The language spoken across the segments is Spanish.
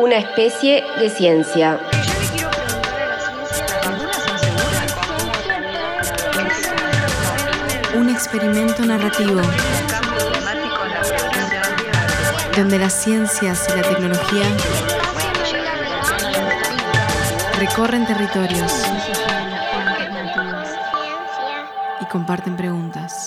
una especie de ciencia. Un experimento narrativo donde las ciencias y la tecnología recorren territorios y comparten preguntas.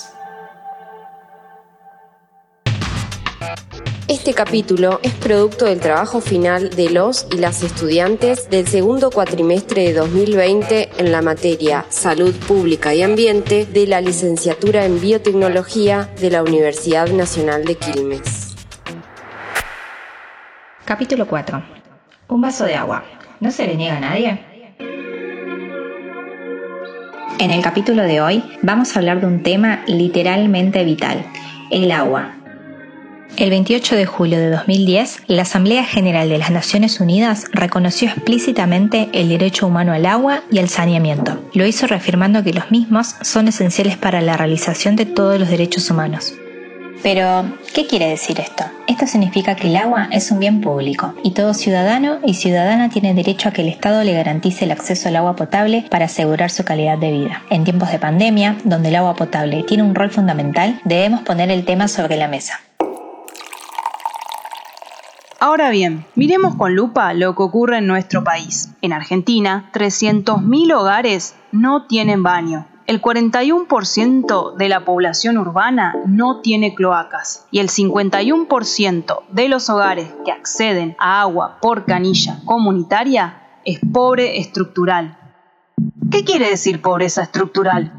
Este capítulo es producto del trabajo final de los y las estudiantes del segundo cuatrimestre de 2020 en la materia Salud Pública y Ambiente de la licenciatura en Biotecnología de la Universidad Nacional de Quilmes. Capítulo 4. Un vaso de agua. ¿No se le niega a nadie? En el capítulo de hoy vamos a hablar de un tema literalmente vital, el agua. El 28 de julio de 2010, la Asamblea General de las Naciones Unidas reconoció explícitamente el derecho humano al agua y al saneamiento. Lo hizo reafirmando que los mismos son esenciales para la realización de todos los derechos humanos. Pero, ¿qué quiere decir esto? Esto significa que el agua es un bien público y todo ciudadano y ciudadana tiene derecho a que el Estado le garantice el acceso al agua potable para asegurar su calidad de vida. En tiempos de pandemia, donde el agua potable tiene un rol fundamental, debemos poner el tema sobre la mesa. Ahora bien, miremos con lupa lo que ocurre en nuestro país. En Argentina, 300.000 hogares no tienen baño el 41% de la población urbana no tiene cloacas y el 51% de los hogares que acceden a agua por canilla comunitaria es pobre estructural. ¿Qué quiere decir pobreza estructural?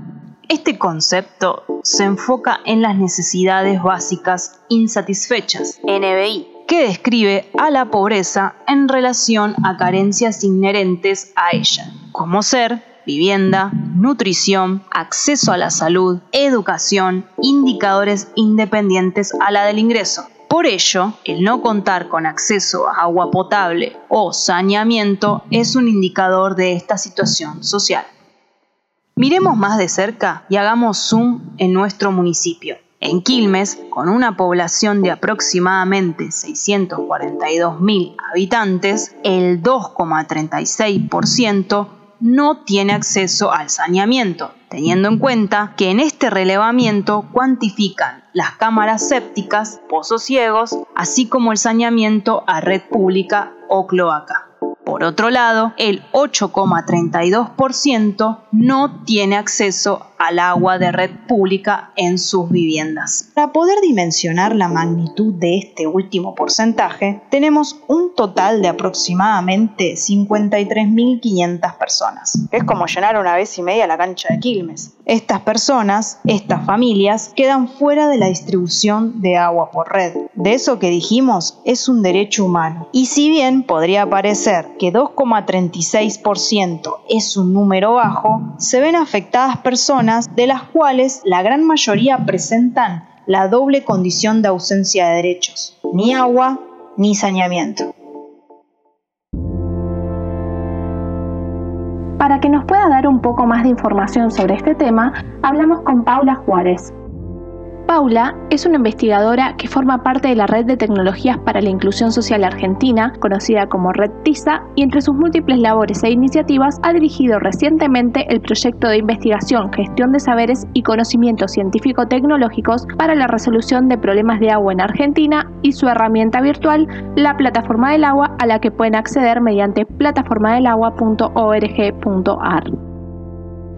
Este concepto se enfoca en las necesidades básicas insatisfechas, NBI, que describe a la pobreza en relación a carencias inherentes a ella, como ser vivienda, nutrición, acceso a la salud, educación, indicadores independientes a la del ingreso. Por ello, el no contar con acceso a agua potable o saneamiento es un indicador de esta situación social. Miremos más de cerca y hagamos zoom en nuestro municipio. En Quilmes, con una población de aproximadamente 642.000 habitantes, el 2,36% no tiene acceso al saneamiento, teniendo en cuenta que en este relevamiento cuantifican las cámaras sépticas, pozos ciegos, así como el saneamiento a red pública o cloaca. Por otro lado, el 8,32% no tiene acceso al agua de red pública en sus viviendas. Para poder dimensionar la magnitud de este último porcentaje, tenemos un total de aproximadamente 53.500 personas. Es como llenar una vez y media la cancha de Quilmes. Estas personas, estas familias, quedan fuera de la distribución de agua por red. De eso que dijimos, es un derecho humano. Y si bien podría parecer que 2,36% es un número bajo, se ven afectadas personas de las cuales la gran mayoría presentan la doble condición de ausencia de derechos, ni agua ni saneamiento. Para que nos pueda dar un poco más de información sobre este tema, hablamos con Paula Juárez, Paula es una investigadora que forma parte de la Red de Tecnologías para la Inclusión Social Argentina, conocida como Red TISA, y entre sus múltiples labores e iniciativas ha dirigido recientemente el proyecto de investigación, gestión de saberes y conocimientos científico-tecnológicos para la resolución de problemas de agua en Argentina y su herramienta virtual, la Plataforma del Agua, a la que pueden acceder mediante plataformadelagua.org.ar.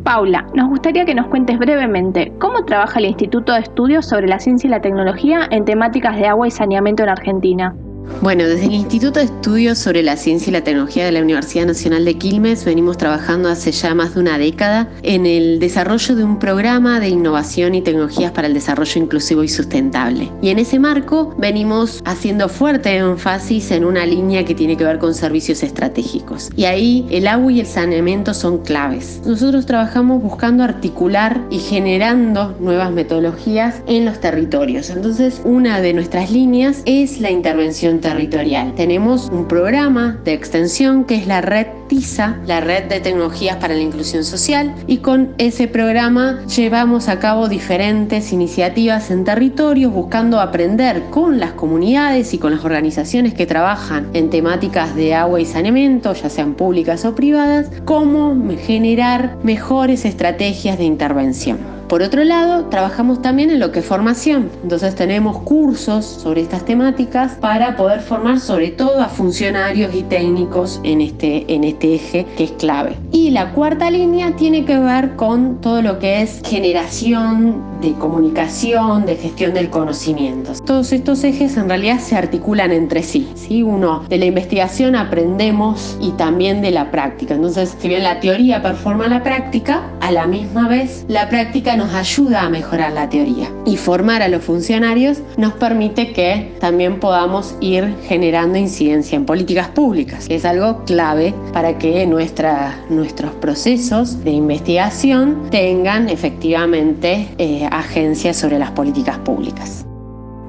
Paula, nos gustaría que nos cuentes brevemente cómo trabaja el Instituto de Estudios sobre la Ciencia y la Tecnología en temáticas de agua y saneamiento en Argentina. Bueno, desde el Instituto de Estudios sobre la Ciencia y la Tecnología de la Universidad Nacional de Quilmes venimos trabajando hace ya más de una década en el desarrollo de un programa de innovación y tecnologías para el desarrollo inclusivo y sustentable. Y en ese marco venimos haciendo fuerte énfasis en una línea que tiene que ver con servicios estratégicos. Y ahí el agua y el saneamiento son claves. Nosotros trabajamos buscando articular y generando nuevas metodologías en los territorios. Entonces, una de nuestras líneas es la intervención territorial. Tenemos un programa de extensión que es la red TISA, la red de tecnologías para la inclusión social, y con ese programa llevamos a cabo diferentes iniciativas en territorios buscando aprender con las comunidades y con las organizaciones que trabajan en temáticas de agua y saneamiento, ya sean públicas o privadas, cómo generar mejores estrategias de intervención. Por otro lado, trabajamos también en lo que es formación. Entonces tenemos cursos sobre estas temáticas para poder formar sobre todo a funcionarios y técnicos en este, en este eje que es clave. Y la cuarta línea tiene que ver con todo lo que es generación de comunicación, de gestión del conocimiento. Todos estos ejes en realidad se articulan entre sí. ¿sí? Uno, de la investigación aprendemos y también de la práctica. Entonces, si bien la teoría performa la práctica, a la misma vez la práctica nos ayuda a mejorar la teoría. Y formar a los funcionarios nos permite que también podamos ir generando incidencia en políticas públicas, que es algo clave para que nuestra, nuestros procesos de investigación tengan efectivamente eh, agencias sobre las políticas públicas.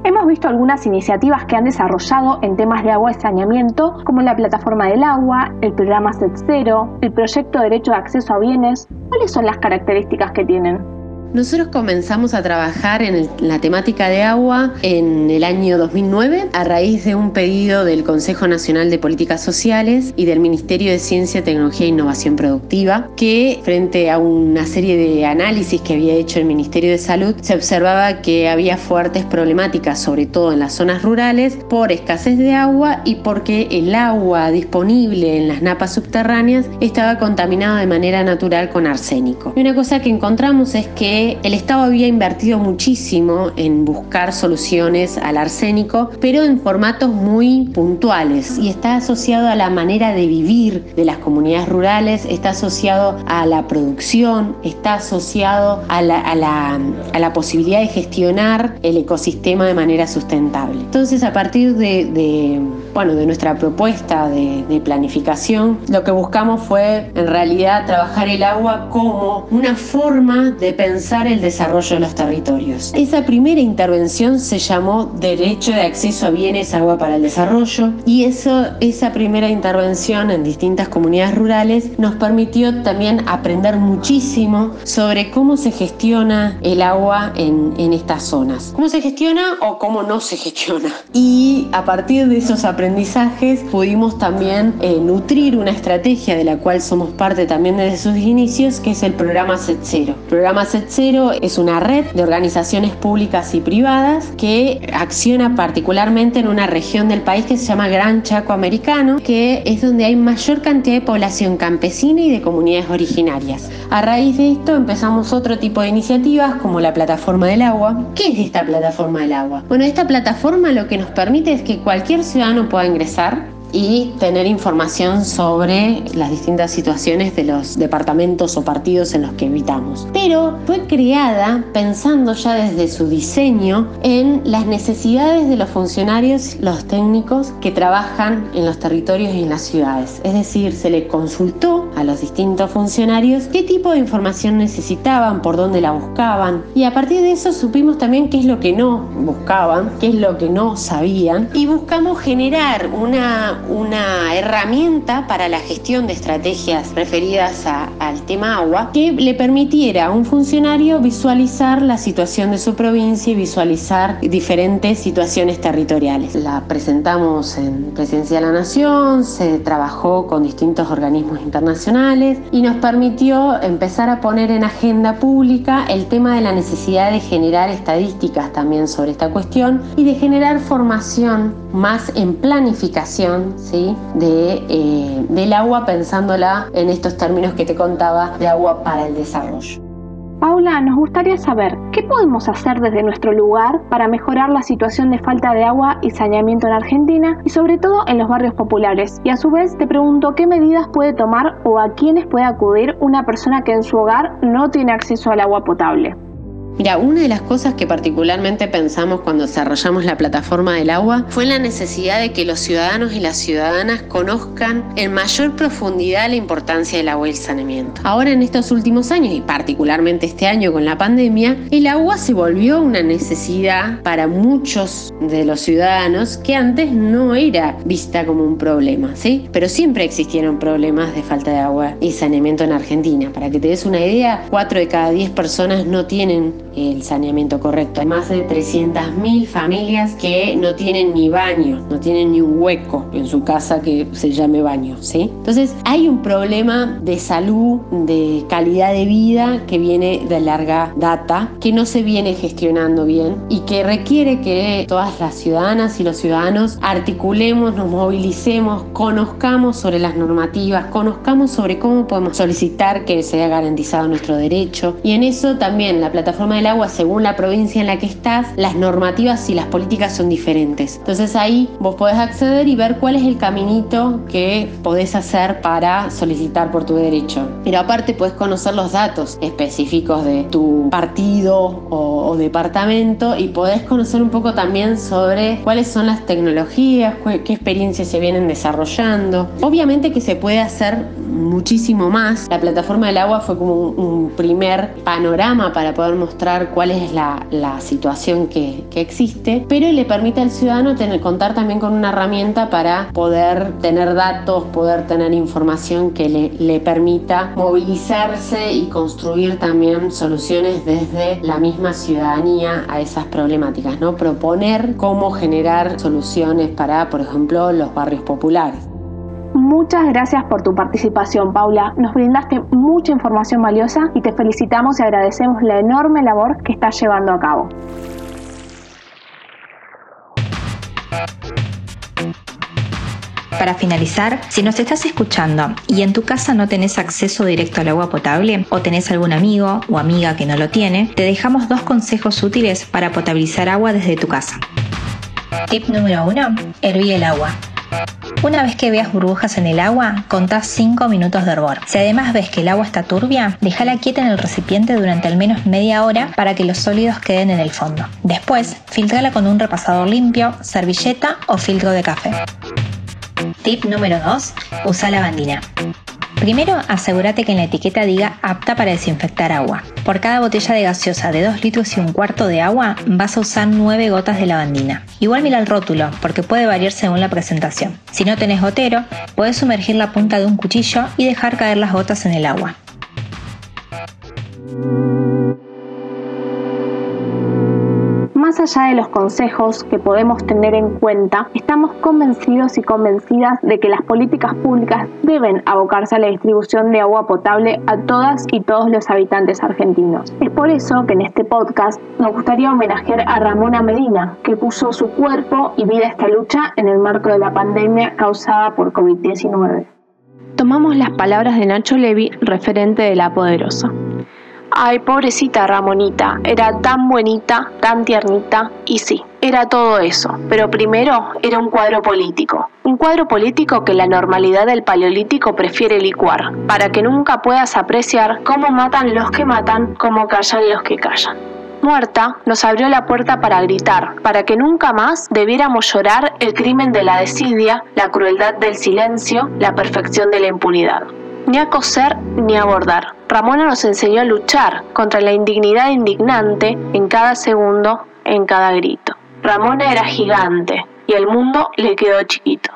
Hemos visto algunas iniciativas que han desarrollado en temas de agua y saneamiento, como la Plataforma del Agua, el programa Set Cero, el proyecto Derecho de Acceso a Bienes. ¿Cuáles son las características que tienen? Nosotros comenzamos a trabajar en, la temática de agua en el año 2009 a raíz de un pedido del Consejo Nacional de Políticas Sociales y del Ministerio de Ciencia, Tecnología e Innovación Productiva, que frente a una serie de análisis que había hecho el Ministerio de Salud, se observaba que había fuertes problemáticas, sobre todo en las zonas rurales, por escasez de agua y porque el agua disponible en las napas subterráneas estaba contaminada de manera natural con arsénico. Y una cosa que encontramos es que el Estado había invertido muchísimo en buscar soluciones al arsénico, pero en formatos muy puntuales y está asociado a la manera de vivir de las comunidades rurales, está asociado a la producción, está asociado a la, posibilidad de gestionar el ecosistema de manera sustentable. Entonces, a partir de, bueno, de nuestra propuesta de, de planificación, lo que buscamos fue en realidad trabajar el agua como una forma de pensar el desarrollo de los territorios. Esa primera intervención se llamó Derecho de Acceso a Bienes, Agua para el Desarrollo y eso, esa primera intervención en distintas comunidades rurales nos permitió también aprender muchísimo sobre cómo se gestiona el agua en, en estas zonas. ¿Cómo se gestiona o cómo no se gestiona? Y a partir de esos aprendizajes pudimos también eh, nutrir una estrategia de la cual somos parte también desde sus inicios, que es el programa Set Zero. El programa Set es una red de organizaciones públicas y privadas que acciona particularmente en una región del país que se llama Gran Chaco Americano, que es donde hay mayor cantidad de población campesina y de comunidades originarias. A raíz de esto empezamos otro tipo de iniciativas como la Plataforma del Agua. ¿Qué es esta Plataforma del Agua? Bueno, esta plataforma lo que nos permite es que cualquier ciudadano pueda ingresar y tener información sobre las distintas situaciones de los departamentos o partidos en los que habitamos. Pero fue creada pensando ya desde su diseño en las necesidades de los funcionarios, los técnicos que trabajan en los territorios y en las ciudades. Es decir, se le consultó a los distintos funcionarios qué tipo de información necesitaban, por dónde la buscaban y a partir de eso supimos también qué es lo que no buscaban, qué es lo que no sabían y buscamos generar una una herramienta para la gestión de estrategias referidas al tema agua que le permitiera a un funcionario visualizar la situación de su provincia y visualizar diferentes situaciones territoriales. La presentamos en Presidencia de la Nación, se trabajó con distintos organismos internacionales y nos permitió empezar a poner en agenda pública el tema de la necesidad de generar estadísticas también sobre esta cuestión y de generar formación más en planificación ¿sí? de, eh, del agua pensándola en estos términos que te contaba de agua para el desarrollo. Paula, nos gustaría saber qué podemos hacer desde nuestro lugar para mejorar la situación de falta de agua y saneamiento en Argentina y sobre todo en los barrios populares. Y a su vez te pregunto qué medidas puede tomar o a quiénes puede acudir una persona que en su hogar no tiene acceso al agua potable. Mira, una de las cosas que particularmente pensamos cuando desarrollamos la plataforma del agua fue la necesidad de que los ciudadanos y las ciudadanas conozcan en mayor profundidad la importancia del agua y el saneamiento. Ahora en estos últimos años y particularmente este año con la pandemia, el agua se volvió una necesidad para muchos de los ciudadanos que antes no era vista como un problema, ¿sí? Pero siempre existieron problemas de falta de agua y saneamiento en Argentina. Para que te des una idea, 4 de cada 10 personas no tienen el saneamiento correcto. Hay más de 300.000 familias que no tienen ni baño, no tienen ni un hueco en su casa que se llame baño, ¿sí? Entonces, hay un problema de salud, de calidad de vida que viene de larga data, que no se viene gestionando bien y que requiere que todas las ciudadanas y los ciudadanos articulemos, nos movilicemos, conozcamos sobre las normativas, conozcamos sobre cómo podemos solicitar que sea garantizado nuestro derecho y en eso también la plataforma del agua, según la provincia en la que estás, las normativas y las políticas son diferentes. Entonces ahí vos podés acceder y ver cuál es el caminito que podés hacer para solicitar por tu derecho. Pero aparte podés conocer los datos específicos de tu partido o, departamento y podés conocer un poco también sobre cuáles son las tecnologías, qué experiencias se vienen desarrollando. Obviamente que se puede hacer muchísimo más. La plataforma del agua fue como un primer panorama para poder mostrar cuál es la, situación que, existe, pero le permite al ciudadano tener, contar también con una herramienta para poder tener datos, poder tener información que le, le permita movilizarse y construir también soluciones desde la misma ciudadanía a esas problemáticas, ¿no? Proponer cómo generar soluciones para, por ejemplo, los barrios populares. Muchas gracias por tu participación, Paula. Nos brindaste mucha información valiosa y te felicitamos y agradecemos la enorme labor que estás llevando a cabo. Para finalizar, si nos estás escuchando y en tu casa no tenés acceso directo al agua potable o tenés algún amigo o amiga que no lo tiene, te dejamos dos consejos útiles para potabilizar agua desde tu casa. Tip número 1. Herví el agua. Una vez que veas burbujas en el agua, contás 5 minutos de hervor. Si además ves que el agua está turbia, déjala quieta en el recipiente durante al menos media hora para que los sólidos queden en el fondo. Después, filtrala con un repasador limpio, servilleta o filtro de café. Tip número 2. Usa lavandina. Primero, asegúrate que en la etiqueta diga apta para desinfectar agua. Por cada botella de gaseosa de 2 litros y un cuarto de agua, vas a usar 9 gotas de lavandina. Igual mira el rótulo, porque puede variar según la presentación. Si no tenés gotero, puedes sumergir la punta de un cuchillo y dejar caer las gotas en el agua. Más allá de los consejos que podemos tener en cuenta, estamos convencidos y convencidas de que las políticas públicas deben abocarse a la distribución de agua potable a todas y todos los habitantes argentinos. Es por eso que en este podcast nos gustaría homenajear a Ramona Medina, que puso su cuerpo y vida a esta lucha en el marco de la pandemia causada por COVID-19. Tomamos las palabras de Nacho Levi, referente de La Poderosa. Ay, pobrecita Ramonita, era tan buenita, tan tiernita, y sí, era todo eso, pero primero era un cuadro político. Un cuadro político que la normalidad del paleolítico prefiere licuar, para que nunca puedas apreciar cómo matan los que matan, cómo callan los que callan. Muerta, nos abrió la puerta para gritar, para que nunca más debiéramos llorar el crimen de la desidia, la crueldad del silencio, la perfección de la impunidad ni a coser ni a bordar. Ramona nos enseñó a luchar contra la indignidad indignante en cada segundo, en cada grito. Ramona era gigante y el mundo le quedó chiquito.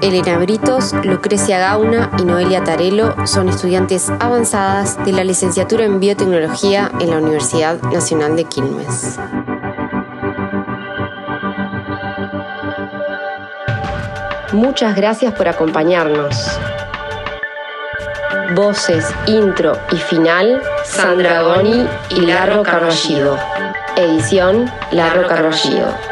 Elena Britos, Lucrecia Gauna y Noelia Tarelo son estudiantes avanzadas de la licenciatura en biotecnología en la Universidad Nacional de Quilmes. Muchas gracias por acompañarnos. Voces, intro y final, Sandra Goni y Larro Carballido. Edición, Larro Carballido.